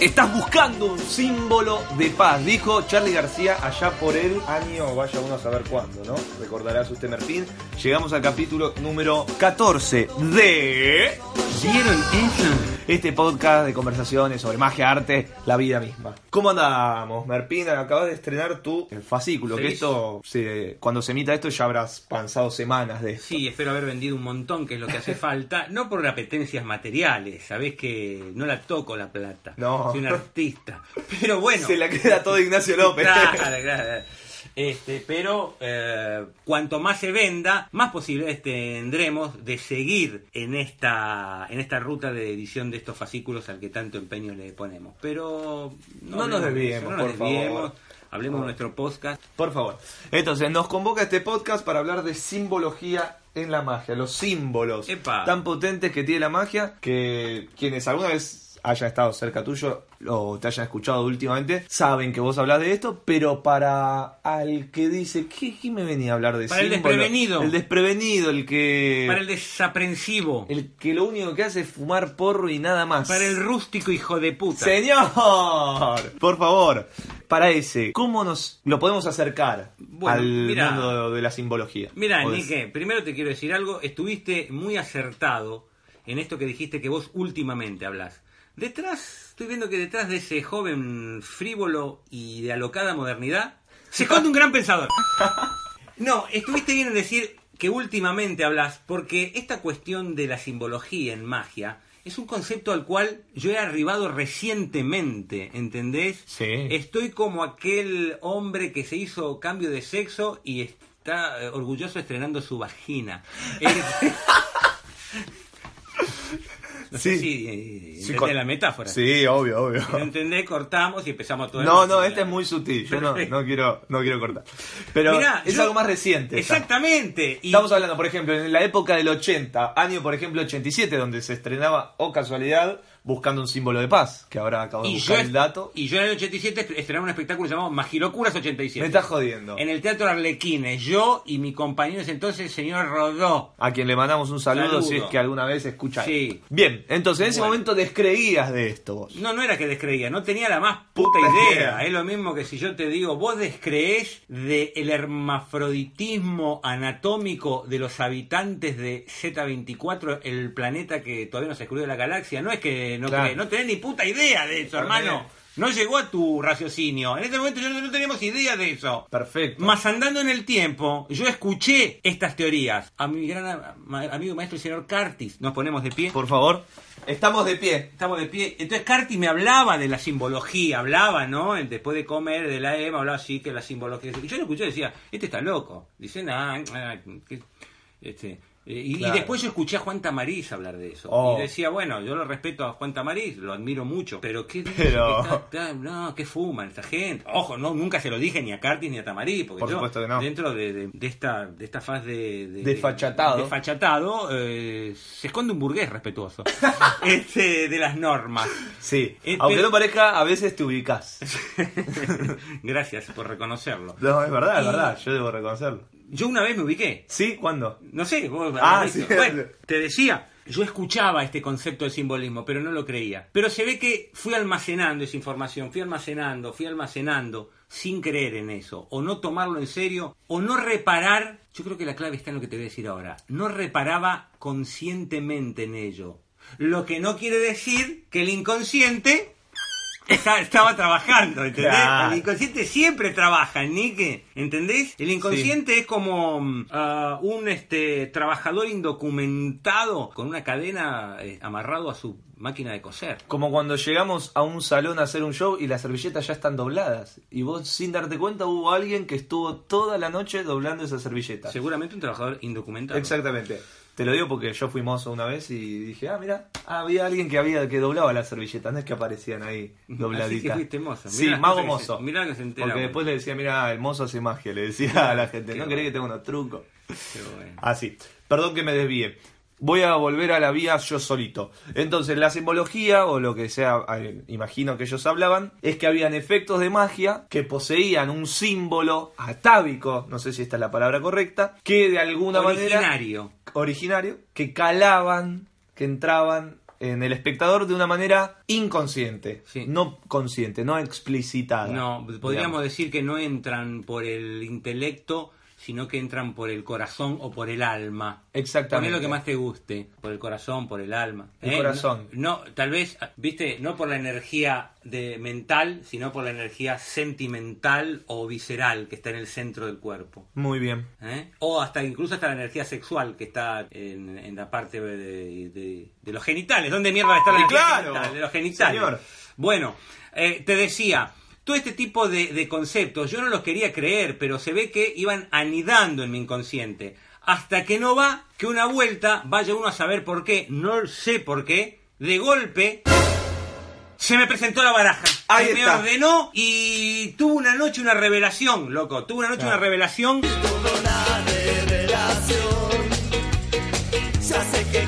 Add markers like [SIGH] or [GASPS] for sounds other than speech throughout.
Estás buscando un símbolo de paz, dijo Charlie García allá por el año, vaya uno a saber cuándo, ¿no? Recordarás usted, Merpín. Llegamos al capítulo número 14 de... ¿Vieron eso? Este podcast de conversaciones sobre magia, arte, la vida misma. ¿Cómo andamos, Merpín? Acabas de estrenar tu fascículo, que esto, se- cuando se emita esto ya habrás pasado semanas de esto. Sí, espero haber vendido un montón, que es lo que hace [LAUGHS] falta. No por apetencias materiales, sabés que no la toco la plata. No. [LAUGHS] Soy un artista. Pero bueno. Se la queda todo Ignacio López. Claro, claro. Este, pero eh, cuanto más se venda, más posibilidades tendremos de seguir en esta en esta ruta de edición de estos fascículos al que tanto empeño le ponemos. Pero No nos de desviemos, eso, no nos por favor. Hablemos de nuestro podcast. Por favor. Entonces, nos convoca este podcast para hablar de simbología en la magia, los símbolos Epa. tan potentes que tiene la magia que quienes alguna vez hayan estado cerca tuyo o te hayan escuchado últimamente saben que vos hablas de esto, pero para al que dice, ¿qué, qué me venía a hablar de Para el desprevenido. El desprevenido, el que... Para el desaprensivo. el que lo único que hace es fumar porro y nada más. Para el rústico hijo de puta. Señor, por favor, para ese, ¿cómo nos lo podemos acercar Bueno, al mundo de la simbología? Mira, Nique, primero te quiero decir algo. Estuviste muy acertado en esto que dijiste que vos últimamente hablas. Detrás, estoy viendo que detrás de ese joven frívolo y de alocada modernidad se [LAUGHS] esconde un gran pensador. No, estuviste bien en decir que últimamente hablas porque esta cuestión de la simbología en magia es un concepto al cual yo he arribado recientemente, ¿entendés? Sí. Estoy como aquel hombre que se hizo cambio de sexo y está eh, orgulloso estrenando su vagina. [LAUGHS] [LAUGHS] No sé Sí. si eh, Sí, con- la metáfora. Sí, obvio, obvio. Si no entendés, cortamos y empezamos todo No, no, este es muy sutil. Yo no, no quiero, no quiero cortar. Pero Mirá, es yo- algo más reciente. Exactamente. Y- Estamos hablando, por ejemplo, en la época del 80, año, por ejemplo, 87, donde se estrenaba, o casualidad, buscando un símbolo de paz, que ahora acabo de Y buscar yo, el dato. y yo en el 87 est- estrenaba un espectáculo llamado Magilocuras 87. Me estás jodiendo. En el Teatro Arlequines, yo y mi compañero ese entonces, el señor Rodó. A quien le mandamos un saludo, Saludo. si es que alguna vez escucha. Sí. Bien, entonces en ese Bueno. momento descreías de esto vos. No, no era que descreía, no tenía la más puta Puta idea. Es lo mismo que si yo te digo, vos descreés del hermafroditismo anatómico de los habitantes de Z24, el planeta que todavía no se descubrió de la galaxia. No es que no Claro. crees, no tenés ni puta idea de eso, hermano. No llegó a tu raciocinio. En este momento yo no, no teníamos idea de eso. Perfecto. Más andando en el tiempo, yo escuché estas teorías. A mi gran a- ma- amigo maestro, el señor Curtis, nos ponemos de pie. Por favor. Estamos de pie. Estamos de pie. Entonces Curtis me hablaba de la simbología, hablaba, ¿no? Después de comer de la EMA, hablaba así que la simbología. Y yo lo escuché y decía, este está loco. Dice, nah, nah, este. Eh, Y, después yo escuché a Juan Tamariz hablar de eso. Oh. Y decía, bueno, yo lo respeto a Juan Tamariz, lo admiro mucho. Pero ¿qué dice Pero- que está- está- no, ¿qué fuman esta gente? Ojo, no, nunca se lo dije ni a Curtis ni a Tamariz, porque Por yo, no. dentro de, de- de esta, de esta faz de, de- Desfachatado. desfachatado, eh, se esconde un burgués respetuoso [LAUGHS] este, de las normas. Sí. Eh, Aunque no parezca, a veces te ubicas. [LAUGHS] Gracias por reconocerlo. No, es verdad, es Y- verdad. Yo debo reconocerlo. Yo una vez me ubiqué. ¿Sí? ¿Cuándo? No sé, vos Ah, sí. Bueno, te decía, yo escuchaba este concepto de simbolismo, pero no lo creía. Pero se ve que fui almacenando esa información, fui almacenando, fui almacenando, sin creer en eso, o no tomarlo en serio, o no reparar. Yo creo que la clave está en lo que te voy a decir ahora. No reparaba conscientemente en ello. Lo que no quiere decir que el inconsciente Está- estaba trabajando, ¿entendés? Claro. El inconsciente siempre trabaja, Nique, ¿entendés? El inconsciente es como ah, un este trabajador indocumentado con una cadena eh, amarrado a su máquina de coser. Como cuando llegamos a un salón a hacer un show y las servilletas ya están dobladas. Y vos, sin darte cuenta, hubo alguien que estuvo toda la noche doblando esas servilletas. Seguramente un trabajador indocumentado. Exactamente. Te lo digo porque yo fui mozo una vez y dije, ah, mira, había alguien que había que doblaba las servilletas, no es que aparecían ahí dobladitas. [LAUGHS] Así que fuiste mozo. Sí, Mirá mago [LAUGHS] mozo. mirá que se entera porque después le decía, mira, el mozo hace magia, le decía a la gente, Qué ¿no bueno. querés que tenga unos trucos? Qué bueno. Así. Perdón que me desvíe. Voy a volver a la vía yo solito. Entonces, la simbología, o lo que sea, eh, imagino que ellos hablaban, es que habían efectos de magia que poseían un símbolo atávico, no sé si esta es la palabra correcta, que de alguna manera Originario. originario que calaban, que entraban en el espectador de una manera inconsciente, Sí. no consciente, no explicitada. No, podríamos digamos. decir que no entran por el intelecto, sino que entran por el corazón o por el alma. Exactamente. Poné lo que más te guste, por el corazón, por el alma. El ¿eh? corazón. No, no, tal vez, viste, no por la energía de mental, sino por la energía sentimental o visceral que está en el centro del cuerpo. Muy bien. ¿eh? O hasta incluso hasta la energía sexual que está en, en la parte de, de- de los genitales. ¿Dónde mierda está la Y energía claro, genital? De los genitales. señor. Bueno, eh, te decía, todo este tipo de, de conceptos yo no los quería creer, pero se ve que iban anidando en mi inconsciente. Hasta que no va, que una vuelta, vaya uno a saber por qué, no sé por qué, de golpe se me presentó la baraja. Ahí Se me está. ordenó y tuvo una noche una revelación, loco. Tuvo una noche una revelación. una revelación. Ya sé que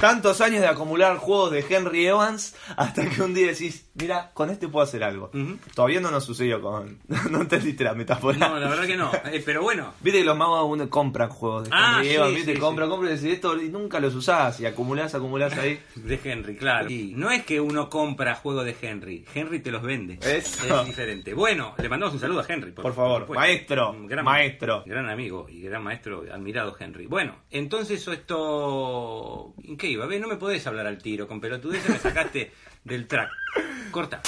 Tantos años de acumular juegos de Henry Evans hasta que un día decís, mira, con este puedo hacer algo. Todavía no nos sucedió con... [LAUGHS] no entendiste la metáfora. No, la verdad que no. Eh, pero bueno, Viste que los magos uno compran juegos de Ah, Henry sí, Evans, viste, sí, compran, sí. compran y decís esto y nunca los usás y acumulás, acumulás ahí. [LAUGHS] de Henry, claro. Y no es que uno compra juegos de Henry, Henry te los vende. Eso. Es diferente. Bueno, le mandamos un saludo a Henry. Por favor, maestro, gran, maestro. Gran amigo y gran maestro, admirado Henry. Bueno, entonces esto... ¿En qué no me podés hablar al tiro, con pelotudez me sacaste [LAUGHS] del track. Corta.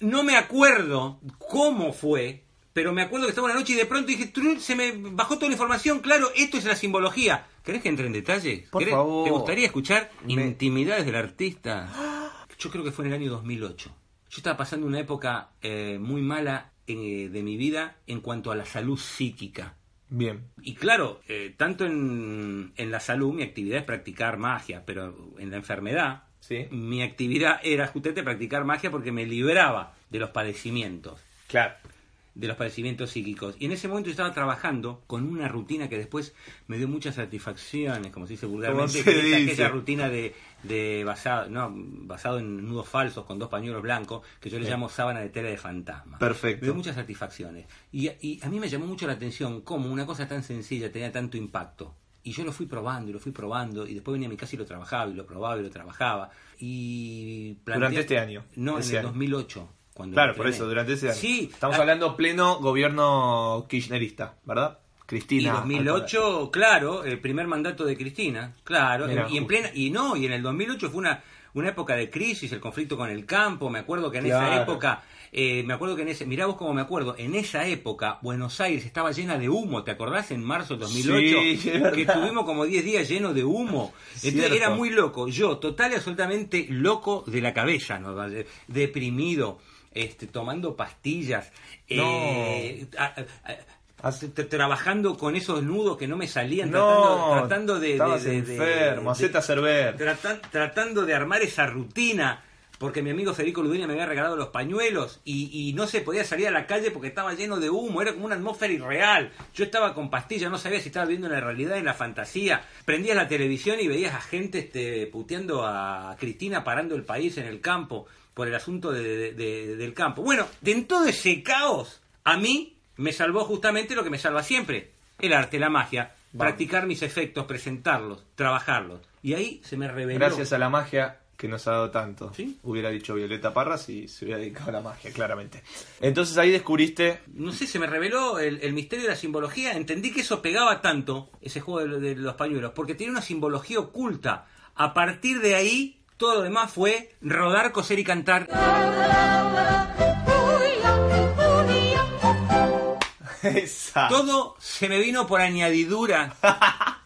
No me acuerdo cómo fue, pero me acuerdo que estaba una noche y de pronto dije, se me bajó toda la información, claro, esto es la simbología. ¿Querés que entre en detalle? Por ¿Querés- favor. ¿Te gustaría escuchar Me- intimidades del artista? [GASPS] Yo creo que fue en el año 2008. Yo estaba pasando una época eh, muy mala eh, de mi vida en cuanto a la salud psíquica. Bien. Y claro, eh, tanto en, en la salud mi actividad es practicar magia, pero en la enfermedad Sí. mi actividad era justamente practicar magia porque me libraba de los padecimientos Claro. De los padecimientos psíquicos. Y en ese momento yo estaba trabajando con una rutina que después me dio muchas satisfacciones, como se dice vulgarmente, se dice? aquella rutina de, de basado, no, basado en nudos falsos con dos pañuelos blancos, que yo le llamo sábana de tela de fantasma. Perfecto. Me dio muchas satisfacciones. Y, y a mí me llamó mucho la atención cómo una cosa tan sencilla tenía tanto impacto. Y yo lo fui probando y lo fui probando y después venía a mi casa y lo trabajaba y lo probaba y lo trabajaba. Y Durante este año, No, en el año. 2008. Cuando Claro, por eso, durante ese año. Sí. Estamos ah, hablando pleno gobierno kirchnerista, ¿verdad? Y Cristina. 2008, claro, el primer mandato de Cristina, claro, Mira, y en plena y no, y en el 2008 fue una una época de crisis, el conflicto con el campo, me acuerdo que en esa época eh, me acuerdo que en ese, mirá vos cómo me acuerdo, en esa época Buenos Aires estaba llena de humo, ¿te acordás? En marzo del 2008, Sí, que tuvimos como 10 días llenos de humo. [LAUGHS] Entonces Cierto. era muy loco, yo total y absolutamente loco de la cabeza, ¿no? deprimido, este, tomando pastillas, eh, a- a- a- Hace- t- trabajando con esos nudos que no me salían, No, tratando, tratando de, enfermo, de- tratan- tratando de armar esa rutina, porque mi amigo Federico Ludueña me había regalado los pañuelos y, y no se podía salir a la calle porque estaba lleno de humo, era como una atmósfera irreal. Yo estaba con pastillas, no sabía si estaba viendo en la realidad, en la fantasía. Prendías la televisión y veías a gente este, puteando a Cristina parando el país en el campo por el asunto de- de- de- del campo. Bueno, de en todo ese caos, a mí me salvó justamente lo que me salva siempre, el arte, la magia, practicar mis efectos, presentarlos, trabajarlos. Y ahí se me reveló. Gracias a la magia que nos ha dado tanto. ¿Sí? Hubiera dicho Violeta Parra si se hubiera dedicado a la magia, claramente. Entonces ahí descubriste. no sé, se me reveló el, el misterio de la simbología. Entendí que eso pegaba tanto, ese juego de, de los pañuelos, porque tiene una simbología oculta. A partir de ahí, todo lo demás fue rodar, coser y cantar. [LAUGHS] Esa. Todo se me vino por añadidura,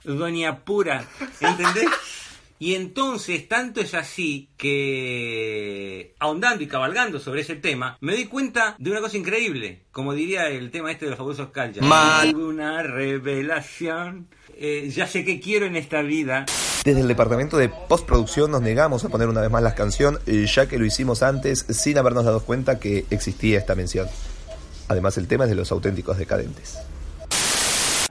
doña pura, ¿entendés? [LAUGHS] Y entonces, tanto es así que, ahondando y cabalgando sobre ese tema, me di cuenta de una cosa increíble. Como diría el tema este de los famosos calles. Mal. Una revelación. Eh, ya sé qué quiero en esta vida. Desde el departamento de postproducción nos negamos a poner una vez más la canción, eh, ya que lo hicimos antes sin habernos dado cuenta que existía esta mención. Además, el tema es de los auténticos decadentes.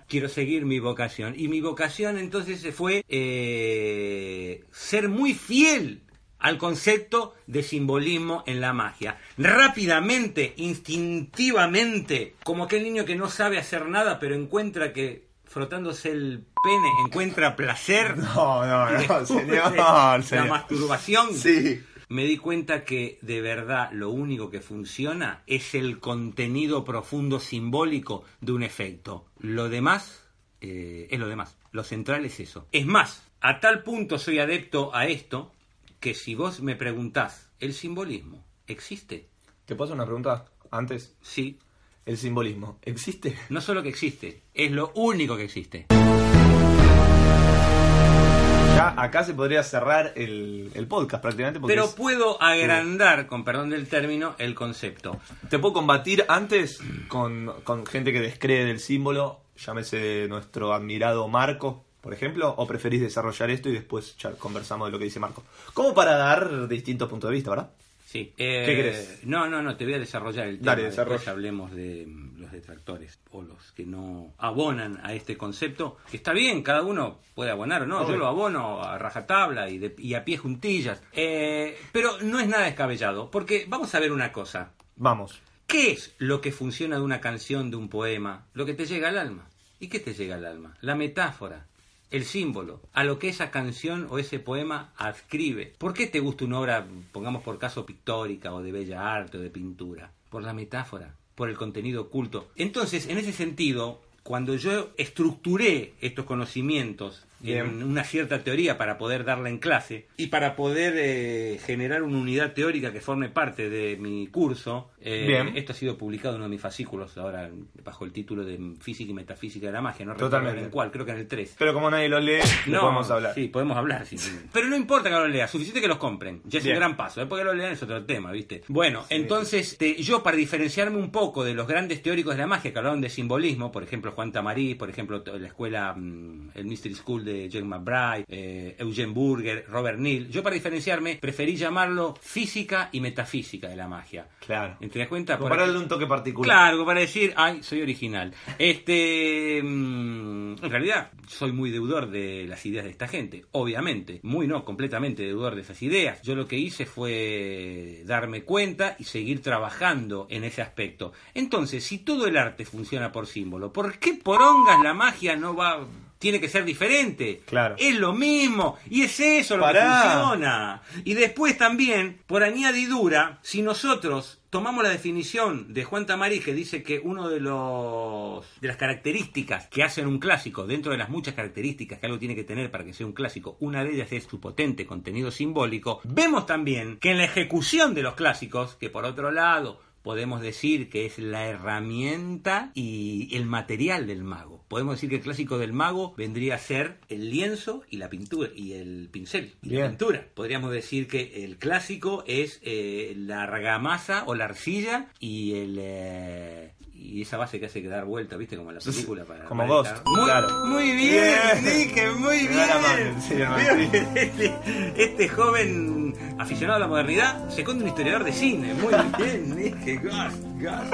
Quiero seguir mi vocación. Y mi vocación entonces fue eh, ser muy fiel al concepto de simbolismo en la magia. Rápidamente, instintivamente, como aquel niño que no sabe hacer nada, pero encuentra que frotándose el pene encuentra placer. [LAUGHS] No, no, no, [LAUGHS] descubre señor, La señor. masturbación. Sí. Me di cuenta que de verdad lo único que funciona es el contenido profundo simbólico de un efecto. Lo demás eh, es lo demás. Lo central es eso. Es más, a tal punto soy adepto a esto que si vos me preguntás, ¿el simbolismo existe? ¿Te puedo hacer una pregunta antes? Sí. ¿El simbolismo existe? No solo que existe, es lo único que existe. Ya acá se podría cerrar el, el podcast prácticamente porque Pero es- puedo agrandar, con perdón del término, el concepto. te puedo combatir antes con, con gente que descree del símbolo, llámese nuestro admirado Marco, por ejemplo, o preferís desarrollar esto y después ya conversamos de lo que dice Marco. Como para dar distintos puntos de vista, ¿verdad? Sí. Eh, ¿Qué querés? No, no, no, te voy a desarrollar el tema. Dale, Después desarrolla. hablemos de detractores o los que no abonan a este concepto. Que está bien, cada uno puede abonar o no. Yo Obvio. lo abono a rajatabla y, de- y a pie juntillas. Eh, pero no es nada descabellado, porque vamos a ver una cosa. Vamos. ¿Qué es lo que funciona de una canción, de un poema? Lo que te llega al alma. ¿Y qué te llega al alma? La metáfora, el símbolo, a lo que esa canción o ese poema adscribe. ¿Por qué te gusta una obra, pongamos por caso, pictórica o de bella arte o de pintura? Por la metáfora, por el contenido oculto. Entonces, en ese sentido, cuando yo estructuré estos conocimientos en una cierta teoría para poder darla en clase y para poder eh, generar una unidad teórica que forme parte de mi curso. eh, Bien. Esto ha sido publicado en uno de mis fascículos ahora bajo el título de Física y Metafísica de la Magia. No recuerdo Totalmente. en cuál, creo que en el 3. Pero como nadie lo lee, no podemos hablar. Sí, podemos hablar. sí, sí. [LAUGHS] Pero no importa que lo leas, suficiente que los compren. Ya es Bien. un gran paso. Después que lo lean es otro tema, ¿viste? Bueno, entonces te- yo para diferenciarme un poco de los grandes teóricos de la magia que hablaron de simbolismo, por ejemplo Juan Tamarí, por ejemplo la escuela, mm, el Mystery School de Jane McBride, eh, Eugene Burger, Robert Neal, yo para diferenciarme preferí llamarlo física y metafísica de la magia. Claro. ¿Te das cuenta? Por para un toque particular. Claro, para decir, ay, soy original. Este, mm, en realidad, soy muy deudor de las ideas de esta gente, obviamente. Muy no, completamente deudor de esas ideas. Yo lo que hice fue darme cuenta y seguir trabajando en ese aspecto. Entonces, si todo el arte funciona por símbolo, ¿por qué por ongas la magia no va... Tiene que ser diferente. Claro. Es lo mismo. Y es eso lo Pará. que funciona. Y después también, por añadidura, si nosotros tomamos la definición de Juan Tamarí que dice que uno de los de las características que hacen un clásico, dentro de las muchas características que algo tiene que tener para que sea un clásico, una de ellas es su potente contenido simbólico, vemos también que en la ejecución de los clásicos, que por otro lado podemos decir que es la herramienta y el material del mago. Podemos decir que el clásico del mago vendría a ser el lienzo y la pintura y el pincel y la pintura. Podríamos decir que el clásico es eh, la argamasa o la arcilla y el eh, y esa base que hace que dar vuelta, ¿viste? Como en la película. Para, Como para Ghost, estar- Muy, claro. muy bien, Bien. Nique, muy bien. Martín. Este, este joven aficionado a la modernidad se conta un historiador de cine. Muy bien, [LAUGHS] Nique, Ghost, Ghost.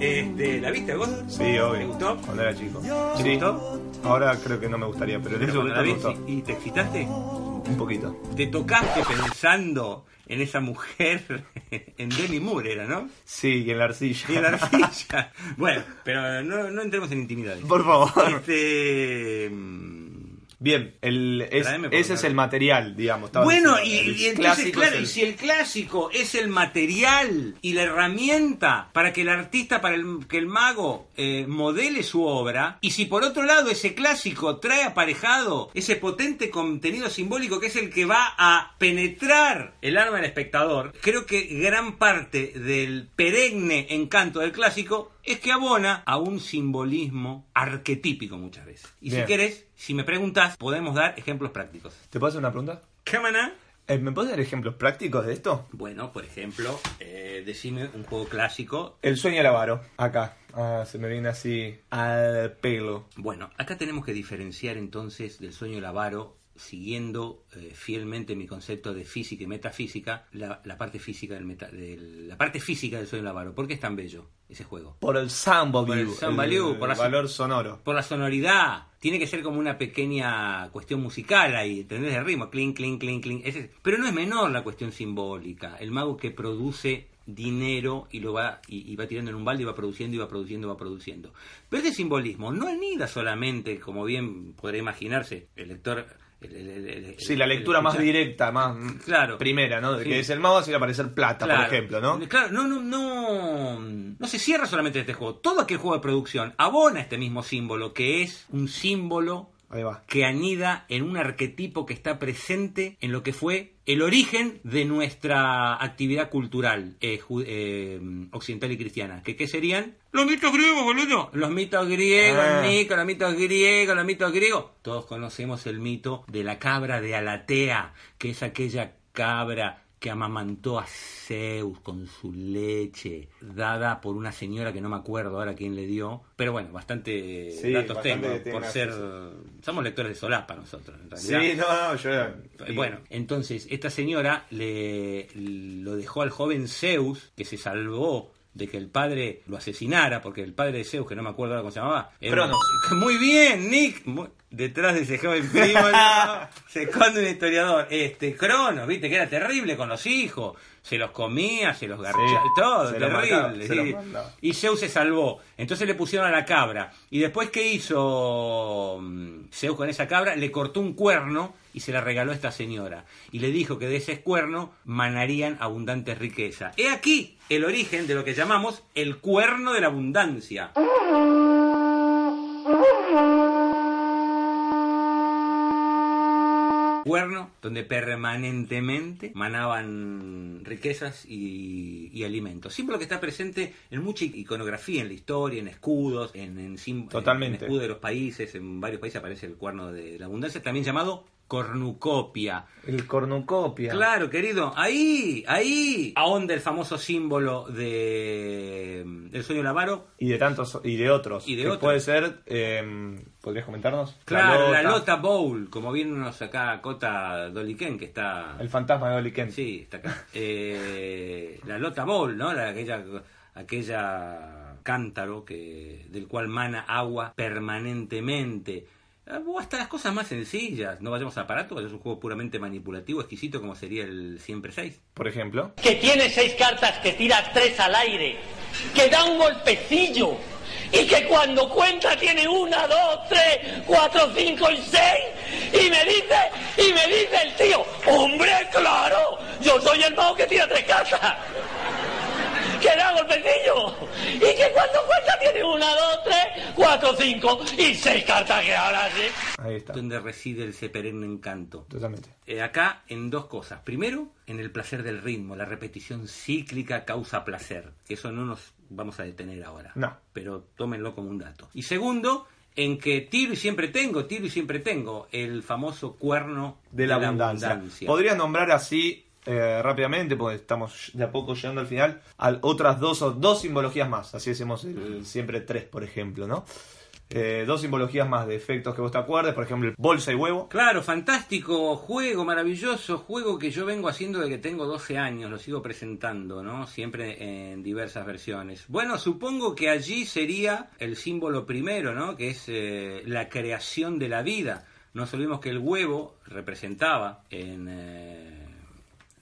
Este, ¿La viste, Ghost? Sí, obvio. ¿Te gustó? Cuando era chico. ¿Te Sí. gustó? Ahora creo que no me gustaría, pero en cuando momento la me gustó. y te excitaste, Un poquito. te tocaste pensando en esa mujer, [LAUGHS] en Demi Moore era, ¿no? Sí, y en la arcilla. Y en la arcilla. [LAUGHS] bueno, pero no, no entremos en intimidades. Por favor. Este... Bien, el, es- ese es el material, digamos. Bueno, y, diciendo. El y entonces, claro, el- y si el clásico es el material y la herramienta para que el artista, para el, que el mago eh, modele su obra, y si por otro lado ese clásico trae aparejado ese potente contenido simbólico que es el que va a penetrar el alma del espectador, creo que gran parte del perenne encanto del clásico es que abona a un simbolismo arquetípico muchas veces. Y si querés, si me preguntas, podemos dar ejemplos prácticos. ¿Te puedo hacer una pregunta? Cámara. Eh, ¿Me puedes dar ejemplos prácticos de esto? Bueno, por ejemplo, eh, decime un juego clásico. El sueño del avaro, acá. Ah, se me viene así al pelo. Bueno, acá tenemos que diferenciar entonces del sueño del avaro, siguiendo eh, fielmente mi concepto de física y metafísica, la, la parte física del meta- del- la parte física del sueño del avaro. ¿Por qué es tan bello ese juego? Por el sound value. Por el sound value, por la- valor sonoro. Por la sonoridad. Tiene que ser como una pequeña cuestión musical ahí, ¿entendés? El ritmo, clink, clink, clink, clink. Ese- pero no es menor la cuestión simbólica. El mago que produce dinero y lo va y, y va tirando en un balde y va produciendo y va produciendo y va produciendo. Pero ese simbolismo no anida solamente, como bien podría imaginarse, el lector el- el- el- el- Sí, la lectura más directa, más Claro. primera, ¿no? De Sí. que es el mago, así le aparecer plata, Claro. por ejemplo, ¿no? Claro, no, no, no, no se cierra solamente este juego. Todo aquel juego de producción abona este mismo símbolo, que es un símbolo Ahí va. que anida en un arquetipo que está presente en lo que fue el origen de nuestra actividad cultural eh, eh, occidental y cristiana. ¿Que, ¿Qué serían? Los mitos griegos, boludo. Los mitos griegos, Ah. Nico, los mitos griegos, los mitos griegos. Todos conocemos el mito de la cabra de Alatea, que es aquella cabra que amamantó a Zeus con su leche, dada por una señora que no me acuerdo ahora quién le dio. Pero bueno, bastante Sí, datos bastante tengo por ser... Somos lectores de solapa nosotros, en realidad. Sí, no, no, yo Eh, Bueno, entonces esta señora le lo dejó al joven Zeus, que se salvó de que el padre lo asesinara, porque el padre de Zeus, que no me acuerdo ahora cómo se llamaba, era- Cronos. [LAUGHS] Muy bien, Nick. Muy- Detrás de ese joven primo [LAUGHS] ¿no? se esconde un historiador. Este, Cronos, viste que era terrible con los hijos. Se los comía, se los garchaba, Sí, todo, mataba, terrible. sí. Y Zeus se salvó. Entonces le pusieron a la cabra. Y después, ¿qué hizo mm, Zeus con esa cabra? Le cortó un cuerno y se la regaló a esta señora. Y le dijo que de ese cuerno manarían abundantes riquezas. He aquí el origen de lo que llamamos el cuerno de la abundancia. cuerno donde permanentemente manaban riquezas y, y alimentos. Símbolo que está presente en mucha iconografía, en la historia, en escudos, en, en, Totalmente. en escudos de los países, en varios países aparece el cuerno de la abundancia, también llamado cornucopia. El cornucopia. Claro, querido, ahí, ahí, ahonda el famoso símbolo de del sueño del avaro. Y de tantos, y de otros. Y de que otros. Puede ser, eh, ¿podrías comentarnos? Claro, la Lota Bowl, como bien nos acá Cota Doliken, que está... El fantasma de Oli Kent. Sí, está acá. Eh, la Lota Bowl, ¿no? La, aquella, aquella cántaro que, del cual mana agua permanentemente. Ah, O hasta las cosas más sencillas. No vayamos a aparato, es un juego puramente manipulativo, exquisito como sería el Siempre 6. Por ejemplo. que tiene seis cartas que tira tres al aire, que da un golpecillo y que cuando cuenta tiene una, dos, tres, cuatro, cinco y seis y me dice, y me dice el tío, hombre, claro, yo soy el mago que tira tres cartas. Que da golpecillo y que cuando cuenta tiene una, dos, tres, cuatro, cinco y seis cartas que ahora sí. Ahí está. Donde reside ese perenne encanto. Totalmente. Eh, acá en dos cosas. Primero, en el placer del ritmo. La repetición cíclica causa placer. Eso no nos vamos a detener ahora. No. Pero tómenlo como un dato. Y segundo, en que tiro y siempre tengo, tiro y siempre tengo. El famoso cuerno De la, abundancia. Podrías nombrar así eh, rápidamente, porque estamos de a poco llegando al final, al otras dos, dos simbologías más. Así hacemos el- siempre tres, por ejemplo, ¿no? Eh, dos simbologías más de efectos que vos te acuerdes, por ejemplo, bolsa y huevo. Claro, fantástico juego, maravilloso juego que yo vengo haciendo desde que tengo 12 años, lo sigo presentando, ¿no? Siempre en diversas versiones. Bueno, supongo que allí sería el símbolo primero, ¿no? Que es eh, la creación de la vida. No olvidemos que el huevo representaba en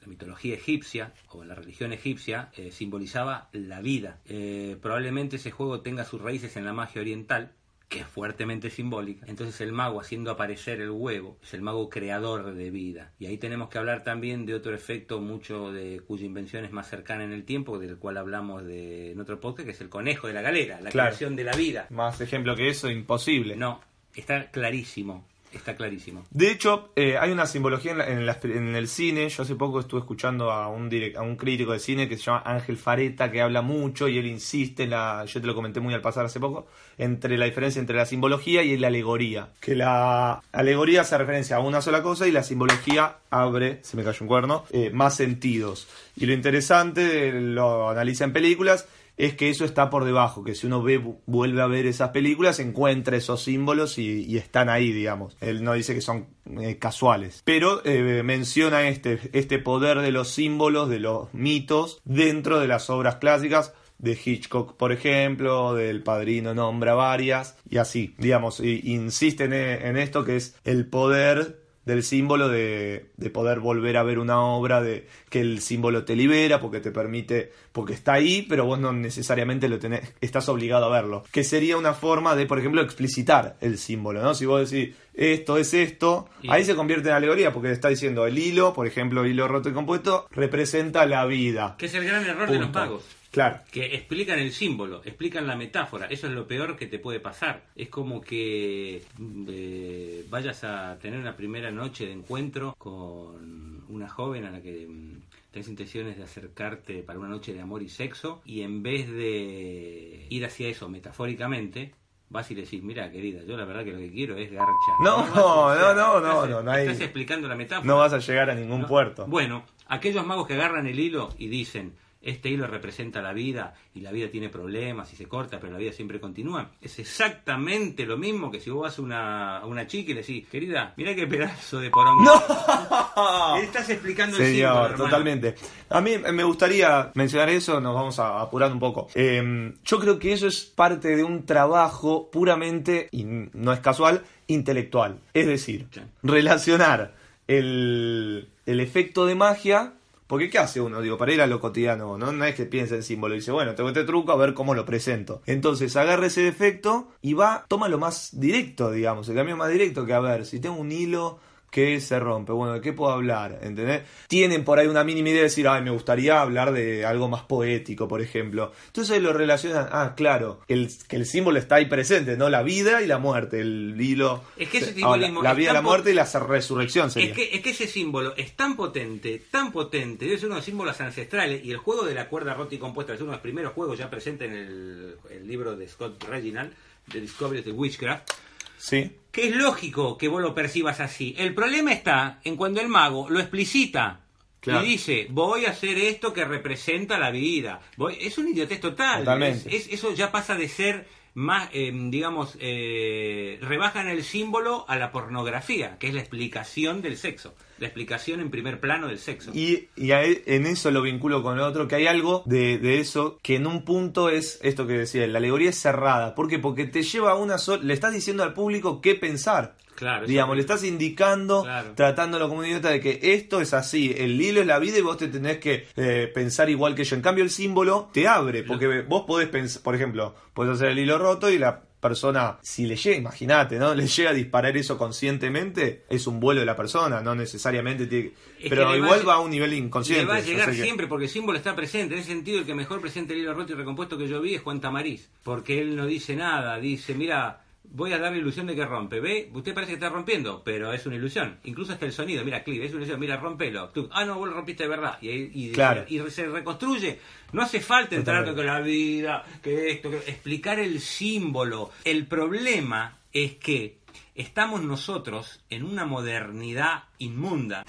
la mitología egipcia o en la religión egipcia eh, simbolizaba la vida. Eh, probablemente ese juego tenga sus raíces en la magia oriental, que es fuertemente simbólica. Entonces el mago haciendo aparecer el huevo es el mago creador de vida. Y ahí tenemos que hablar también de otro efecto mucho de cuya invención es más cercana en el tiempo, del cual hablamos de, en otro podcast, que es el conejo de la galera, la Claro. creación de la vida. Más ejemplo que eso, imposible. No, está clarísimo, está clarísimo. De hecho, eh, hay una simbología en, la- en las- en el cine. Yo hace poco estuve escuchando a un, direct- a un crítico de cine que se llama Ángel Fareta, que habla mucho y él insiste, en la, yo te lo comenté muy al pasar hace poco, entre la diferencia entre la simbología y la alegoría. Que la alegoría hace referencia a una sola cosa y la simbología abre, se me cayó un cuerno, eh, más sentidos. Y lo interesante, lo analiza en películas, es que eso está por debajo, que si uno ve, vuelve a ver esas películas, encuentra esos símbolos y, están ahí, digamos. Él no dice que son eh, casuales, pero eh, menciona este, este poder de los símbolos, de los mitos, dentro de las obras clásicas. De Hitchcock, por ejemplo, del Padrino nombra varias, y así, digamos, y- insiste en, en esto que es el poder del símbolo de, de poder volver a ver una obra, de que el símbolo te libera, porque te permite, porque está ahí, pero vos no necesariamente lo tenés, estás obligado a verlo. Que sería una forma de, por ejemplo, explicitar el símbolo, ¿no? Si vos decís, esto es esto, ahí se convierte en alegoría, porque está diciendo el hilo, por ejemplo, hilo roto y compuesto, representa la vida. Que es el gran error de los Punto. Claro. que explican el símbolo, explican la metáfora. Eso es lo peor que te puede pasar. Es como que eh, vayas a tener una primera noche de encuentro con una joven a la que mm, tenés intenciones de acercarte para una noche de amor y sexo y en vez de ir hacia eso metafóricamente, vas y le decís, mira querida, yo la verdad que lo que quiero es garcha. No, no, no, no, no, no hay- Estás explicando la metáfora. No vas a llegar a ningún No. puerto. Bueno, aquellos magos que agarran el hilo y dicen, este hilo representa la vida y la vida tiene problemas y se corta, pero la vida siempre continúa. Es exactamente lo mismo que si vos vas a una, a una chica y le decís, querida, mira qué pedazo de poronga. ¡No! Estás explicando el símbolo, Señor, hermano. totalmente. A mí me gustaría mencionar eso, nos vamos a apurar un poco. Eh, yo creo que eso es parte de un trabajo puramente, y no es casual, intelectual. Es decir, relacionar el, el efecto de magia. Porque ¿qué hace uno? Digo, para ir a lo cotidiano, ¿no? No es que piense en símbolo y dice, bueno, tengo este truco, a ver cómo lo presento. Entonces agarra ese efecto y va, toma lo más directo, digamos, el camino más directo que a ver, si tengo un hilo que se rompe, bueno, ¿de qué puedo hablar? ¿Entendés? Tienen por ahí una mínima idea de decir, ay, me gustaría hablar de algo más poético, por ejemplo. Entonces lo relacionan, ah, claro, el, que el símbolo está ahí presente, ¿no? La vida y la muerte, el hilo. Es que ese simbolismo la, vida, la muerte y la resurrección sería. Es que, es que ese símbolo es tan potente, tan potente, debe ser uno de los símbolos ancestrales, y el juego de la cuerda rota y compuesta es uno de los primeros juegos ya presente en el, el libro de Scott Reginald, The Discovery of the Witchcraft, Sí. Que es lógico que vos lo percibas así. El problema está en cuando el mago lo explicita. Claro. Y dice, voy a hacer esto que representa la vida. Voy... Es un idiotez total. Totalmente. Es- es- eso ya pasa de ser más, eh, digamos, eh, rebajan el símbolo a la pornografía, que es la explicación del sexo. La explicación en primer plano del sexo. Y, y en eso lo vinculo con lo otro, que hay algo de, de eso que en un punto es esto que decía, la alegoría es cerrada. ¿Por qué? Porque te lleva a una sola... Le estás diciendo al público qué pensar. Claro, Digamos, le estás indicando, Claro. tratándolo como un idiota de que esto es así, el hilo es la vida y vos te tenés que eh, pensar igual que yo. En cambio, el símbolo te abre, porque vos podés pensar, por ejemplo, podés hacer el hilo roto y la persona, si le llega, imagínate, ¿no? Le llega a disparar eso conscientemente, es un vuelo de la persona, no necesariamente tiene... que Pero va igual va a un nivel inconsciente. Le va a llegar que- siempre porque el símbolo está presente. En ese sentido, el que mejor presenta el hilo roto y recompuesto que yo vi es Juan Tamariz. Porque él no dice nada. Dice, mira, voy a dar la ilusión de que rompe. ¿Ve? Usted parece que está rompiendo, pero es una ilusión. Incluso hasta el sonido. Mira, clip, es una ilusión. Mira, rompelo. Tú, ah, no, vos lo rompiste de verdad. Y, y, Claro. y se reconstruye. No hace falta entrar con la vida, que esto, que... explicar el símbolo. El problema es que estamos nosotros en una modernidad inmunda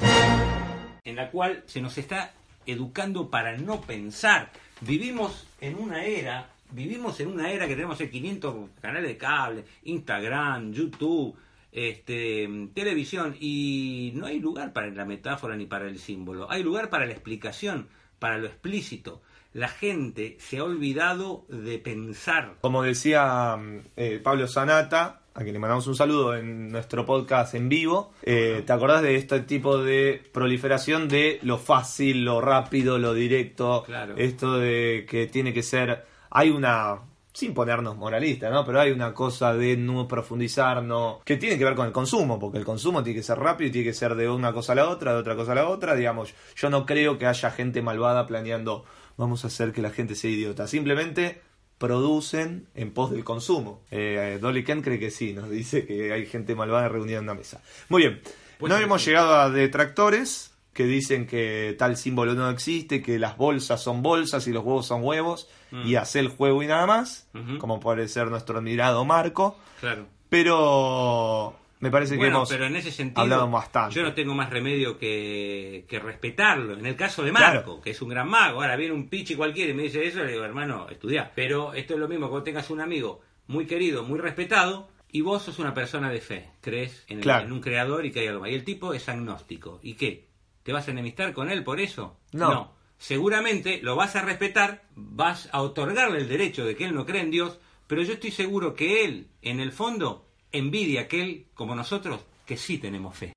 en la cual se nos está educando para no pensar. Vivimos en una era, vivimos en una era que tenemos el 500 canales de cable, Instagram, YouTube, este, televisión y no hay lugar para la metáfora ni para el símbolo. Hay lugar para la explicación, para lo explícito. La gente se ha olvidado de pensar. Como decía eh, Pablo Sanata, a quien le mandamos un saludo en nuestro podcast en vivo, eh, ¿te acordás de este tipo de proliferación de lo fácil, lo rápido, lo directo? Claro. Esto de que tiene que ser... Hay una... Sin ponernos moralistas, ¿no? Pero hay una cosa de no profundizar, no... Que tiene que ver con el consumo, porque el consumo tiene que ser rápido y tiene que ser de una cosa a la otra, de otra cosa a la otra. Digamos, yo no creo que haya gente malvada planeando, vamos a hacer que la gente sea idiota. Simplemente producen en pos del consumo. Eh, Dolly Kent cree que sí, nos dice que hay gente malvada reunida en una mesa. Muy bien, Pues no hemos llegado a detractores que dicen que tal símbolo no existe, que las bolsas son bolsas y los huevos son huevos, y hace el juego y nada más, Mm. Como puede ser nuestro admirado Marco, Claro. pero me parece que Bueno, hemos pero en ese sentido, hablado bastante. yo no tengo más remedio que, que respetarlo. En el caso de Marco, Claro. que es un gran mago, ahora viene un pichi cualquiera y me dice eso, le digo, hermano, estudia. Pero esto es lo mismo vos tengas un amigo muy querido, muy respetado, y vos sos una persona de fe, crees en, el- Claro. en un creador y que hay algo más. Y el tipo es agnóstico. ¿Y qué? ¿Te vas a enemistar con él por eso? No. Seguramente lo vas a respetar, vas a otorgarle el derecho de que él no cree en Dios, pero yo estoy seguro que él, en el fondo, envidia a aquel, como nosotros, que sí tenemos fe.